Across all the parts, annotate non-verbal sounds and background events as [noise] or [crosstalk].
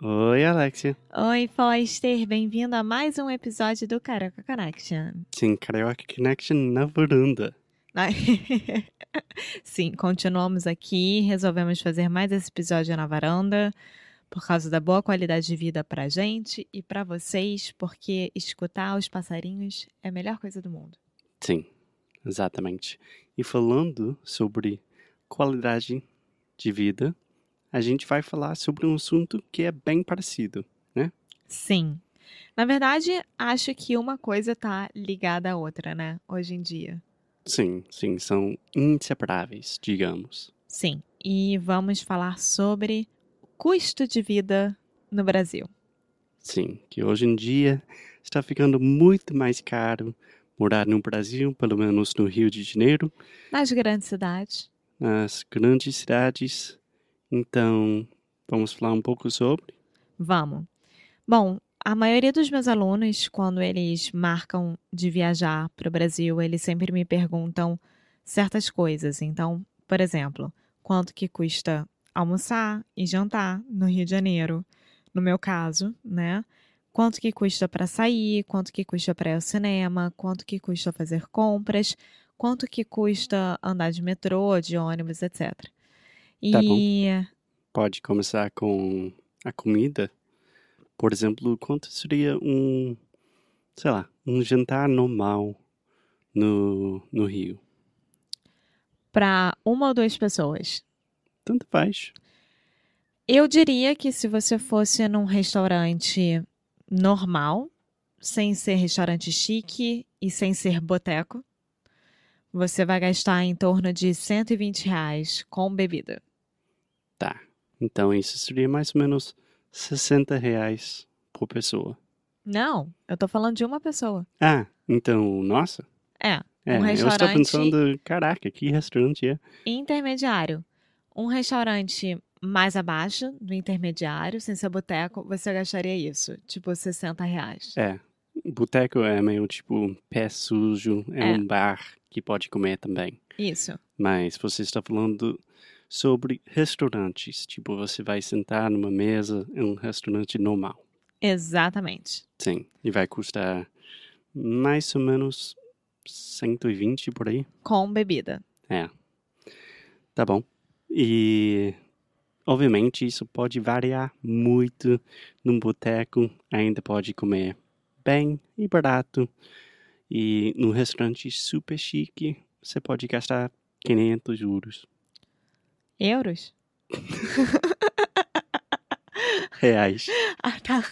Oi, Alexia. Oi, Foster, bem-vindo a mais um episódio do Carioca Connection. Sim, Karaoke Connection na varanda. [laughs] Sim, continuamos aqui, resolvemos fazer mais esse episódio na varanda por causa da boa qualidade de vida pra gente e pra vocês, porque escutar os passarinhos é a melhor coisa do mundo. Sim, exatamente. E falando sobre qualidade de vida, a gente vai falar sobre um assunto que é bem parecido, né? Sim. Na verdade, acho que uma coisa tá ligada à outra, né? Hoje em dia. Sim, sim, são inseparáveis, digamos. Sim. E vamos falar sobre o custo de vida no Brasil. Sim, que hoje em dia está ficando muito mais caro morar no Brasil, pelo menos no Rio de Janeiro, Nas grandes cidades. nas grandes cidades. Então, vamos falar um pouco sobre. Vamos. Bom, a maioria dos meus alunos, quando eles marcam de viajar para o Brasil, eles sempre me perguntam certas coisas. Então, por exemplo, quanto que custa almoçar e jantar no Rio de Janeiro? No meu caso, né? Quanto que custa para sair? Quanto que custa para ir ao cinema? Quanto que custa fazer compras? Quanto que custa andar de metrô, de ônibus, etc. E Tá bom. Pode começar com a comida. Por exemplo, quanto seria um, sei lá, um jantar normal no, no Rio? para uma ou duas pessoas, Tanto faz. Eu diria que se você fosse num restaurante normal, sem ser restaurante chique e sem ser boteco, você vai gastar em torno de 120 reais com bebida. Tá. Então isso seria mais ou menos 60 reais por pessoa. Não, eu tô falando de uma pessoa. Ah, então, nossa. É, É, um eu estou pensando, caraca, que restaurante é? intermediário. Um restaurante mais abaixo do intermediário, sem ser boteco, você gastaria isso, tipo 60 reais. É, boteco é meio tipo pé sujo, é, É. um bar que pode comer também. Isso. Mas você está falando sobre restaurantes, tipo você vai sentar numa mesa em um restaurante normal. Exatamente. Sim, e vai custar mais ou menos 120 por aí. Com bebida. É. Tá bom. E obviamente isso pode variar muito. Num boteco ainda pode comer bem e barato. E num restaurante super chique, você pode gastar 500 euros. Euros? [laughs] Reais. Ah, tá.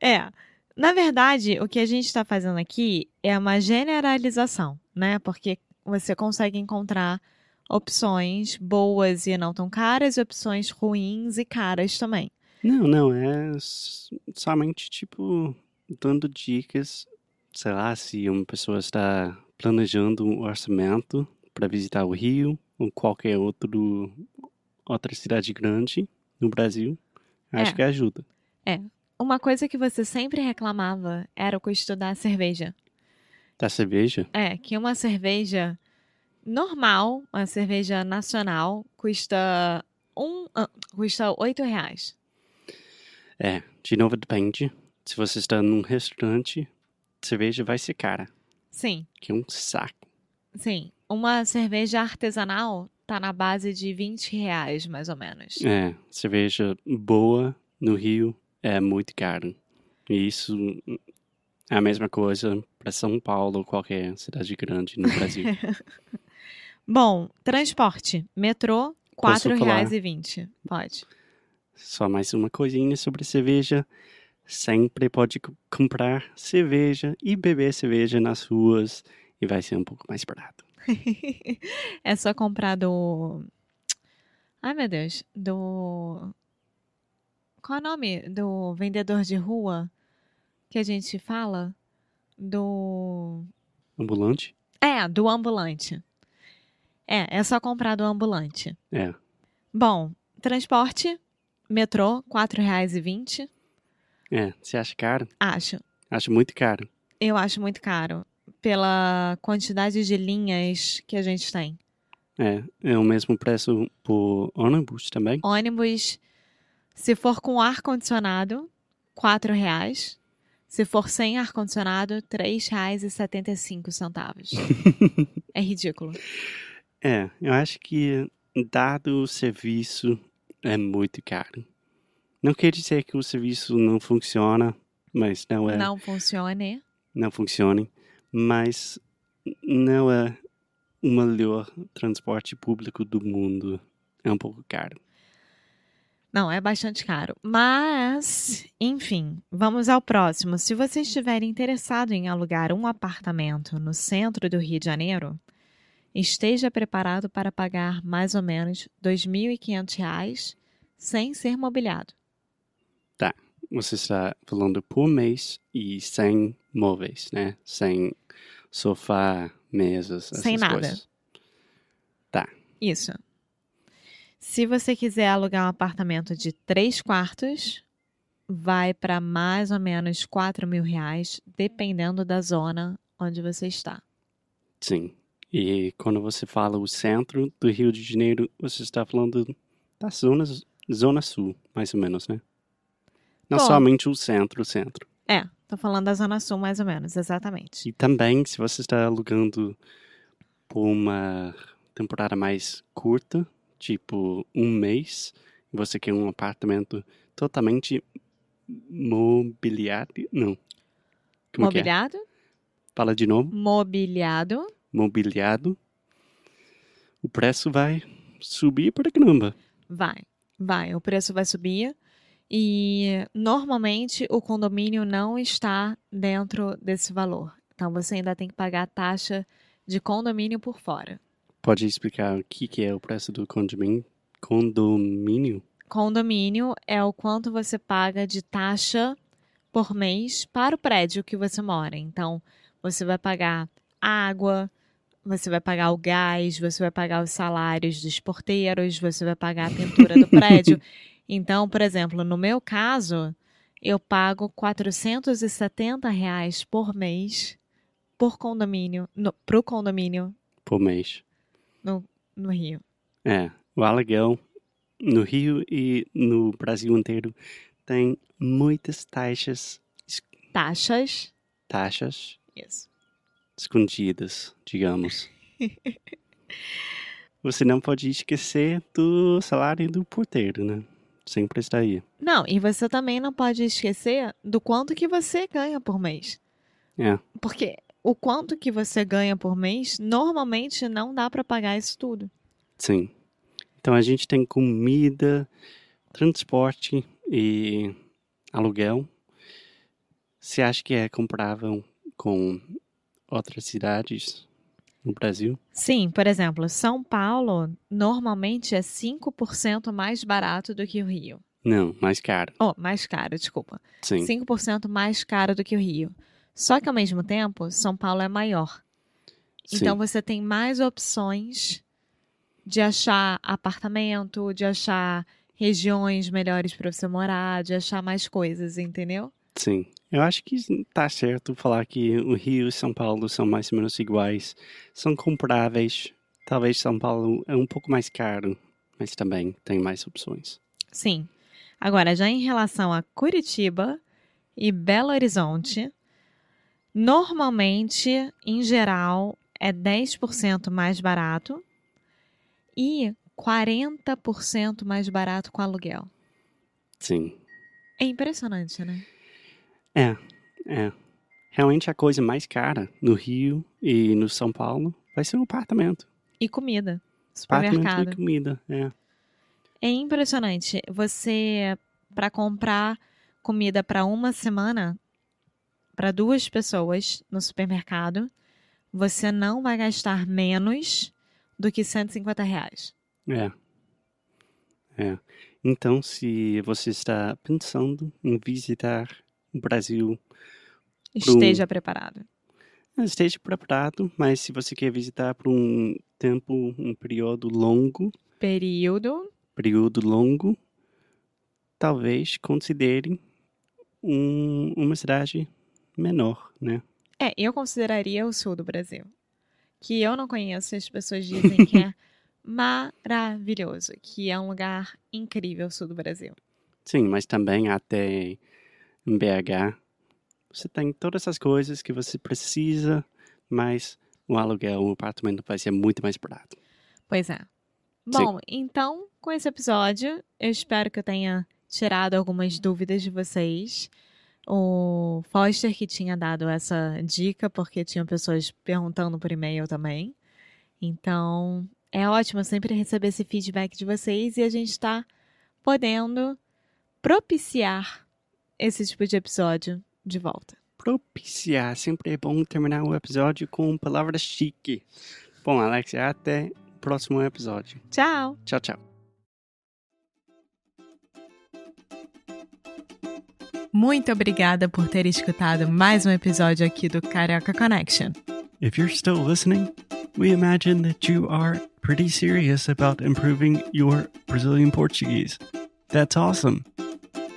É, na verdade, o que a gente está fazendo aqui é uma generalização, né? Porque você consegue encontrar opções boas e não tão caras, e opções ruins e caras também. Não, não, é somente tipo dando dicas, sei lá, se uma pessoa está planejando um orçamento para visitar o Rio ou qualquer outro outra cidade grande no Brasil, acho É. que ajuda. Uma coisa que você sempre reclamava era o custo da cerveja. Da cerveja? É, que uma cerveja normal, uma cerveja nacional, custa um, ah, custa oito reais. É, de novo depende. Se você está num restaurante, cerveja vai ser cara, Sim, que é um saco. sim. Uma cerveja artesanal tá na base de 20 reais, mais ou menos. É, cerveja boa no Rio é muito caro. E isso É a mesma coisa para São Paulo ou qualquer cidade grande no Brasil. [laughs] Bom, transporte. Metrô, R$ Posso falar? 4,20. Pode. Só mais uma coisinha sobre cerveja. Sempre pode comprar cerveja e beber cerveja nas ruas e vai ser um pouco mais barato. [laughs] é só comprar do. Ai, meu Deus. Do. Qual é o nome? Do vendedor de rua que a gente fala? Do. Ambulante? É, do ambulante. É, é só comprar do ambulante. É. Bom, transporte, metrô, R$ 4,20. É, você acha caro? Acho. Acho muito caro. Eu acho muito caro. Pela quantidade de linhas que a gente tem. É, é o mesmo preço por ônibus também. Ônibus, se for com ar-condicionado, R$ reais. Se for sem ar-condicionado, R$ 3,75. [laughs] é ridículo. É, eu acho que dado o serviço é muito caro. Não quer dizer que o serviço não funciona, mas não é, Não funcione. não funcione, mas não é o melhor transporte público do mundo. É um pouco caro. Não, é bastante caro. Mas, enfim, vamos ao próximo. Se você estiver interessado em alugar um apartamento no centro do Rio de Janeiro, esteja preparado para pagar mais ou menos 2.500 reais sem ser mobiliado. Você está falando por mês e sem móveis, né? Sem sofá, mesas, essas Sem nada. coisas. Isso. Se você quiser alugar um apartamento de três quartos, vai para mais ou menos 4 mil reais, dependendo da zona onde você está. Sim. E quando você fala o centro do Rio de Janeiro, você está falando da zona, zona sul, mais ou menos, né? Não Bom. somente o centro, o centro. É, tô falando da zona sul mais ou menos, exatamente. E também, se você está alugando por uma temporada mais curta, tipo um mês, e você quer um apartamento totalmente mobiliado, não. Como é? Mobiliado? Fala de novo. Mobiliado. Mobiliado. O preço vai subir para caramba. Vai, vai. O preço vai subir. E normalmente o condomínio não está dentro desse valor. Então você ainda tem que pagar a taxa de condomínio por fora. Pode explicar o que, que é o preço do condomínio? Condomínio? Condomínio é o quanto você paga de taxa por mês para o prédio que você mora. Então, você vai pagar água, você vai pagar o gás, você vai pagar os salários dos porteiros, você vai pagar a pintura do [laughs] prédio. Então, por exemplo, no meu caso, eu pago 470 reais por mês por condomínio, para o condomínio Por mês. no Rio. É, o aluguel no Rio e no Brasil inteiro tem muitas taxas, Taxas. taxas Isso. escondidas, digamos. [laughs] Você não pode esquecer do salário do porteiro, né? Sempre está aí. Não, e você também não pode esquecer do quanto que você ganha por mês. É. Porque o quanto que você ganha por mês, normalmente não dá para pagar isso tudo. Sim. Então a gente tem comida, transporte e aluguel. Você acha que é comparável com outras cidades no Brasil? Sim, por exemplo, São Paulo normalmente é 5% mais barato do que o Rio. Não, mais caro. Oh, mais caro, desculpa. Sim. 5% mais caro do que o Rio. Só que ao mesmo tempo, São Paulo é maior. Então Sim. você tem mais opções de achar apartamento, de achar regiões melhores para você morar, de achar mais coisas, entendeu? Sim. Eu acho que tá certo falar que o Rio e São Paulo são mais ou menos iguais. São comparáveis. Talvez São Paulo é um pouco mais caro, mas também tem mais opções. Sim. Agora, já em relação a Curitiba e Belo Horizonte, normalmente, em geral, é 10% mais barato e 40% mais barato com aluguel. Sim. É impressionante, né? É, é. Realmente a coisa mais cara no Rio e no São Paulo vai ser um apartamento. E comida. Supermercado. e comida, é. É impressionante. Você, para comprar comida para uma semana, para duas pessoas no supermercado, você não vai gastar menos do que 150 reais. É. É. Então, se você está pensando em visitar o Brasil, Esteja preparado. esteja preparado, mas se você quer visitar por um tempo, um período longo, Período. período longo, talvez considere um, uma cidade menor, né? É, eu consideraria o sul do Brasil. Que eu não conheço, as pessoas dizem que é [laughs] maravilhoso, que é um lugar incrível o sul do Brasil. Sim, mas também até em BH, você tem todas essas coisas que você precisa, mas o aluguel, o apartamento vai ser muito mais barato. Pois é. Bom, então, com esse episódio, eu espero que eu tenha tirado algumas dúvidas de vocês. O Foster que tinha dado essa dica, porque tinham pessoas perguntando por e-mail também. Então, é ótimo sempre receber esse feedback de vocês e a gente está podendo propiciar esse tipo de episódio de volta. Propiciar, sempre é bom terminar o episódio com palavras chique. Bom, Alexia, até o próximo episódio. Tchau! Tchau, tchau. Muito obrigada por ter escutado mais um episódio aqui do Carioca Connection. If you're still listening, we imagine that you are pretty serious about improving your Brazilian Portuguese. That's awesome.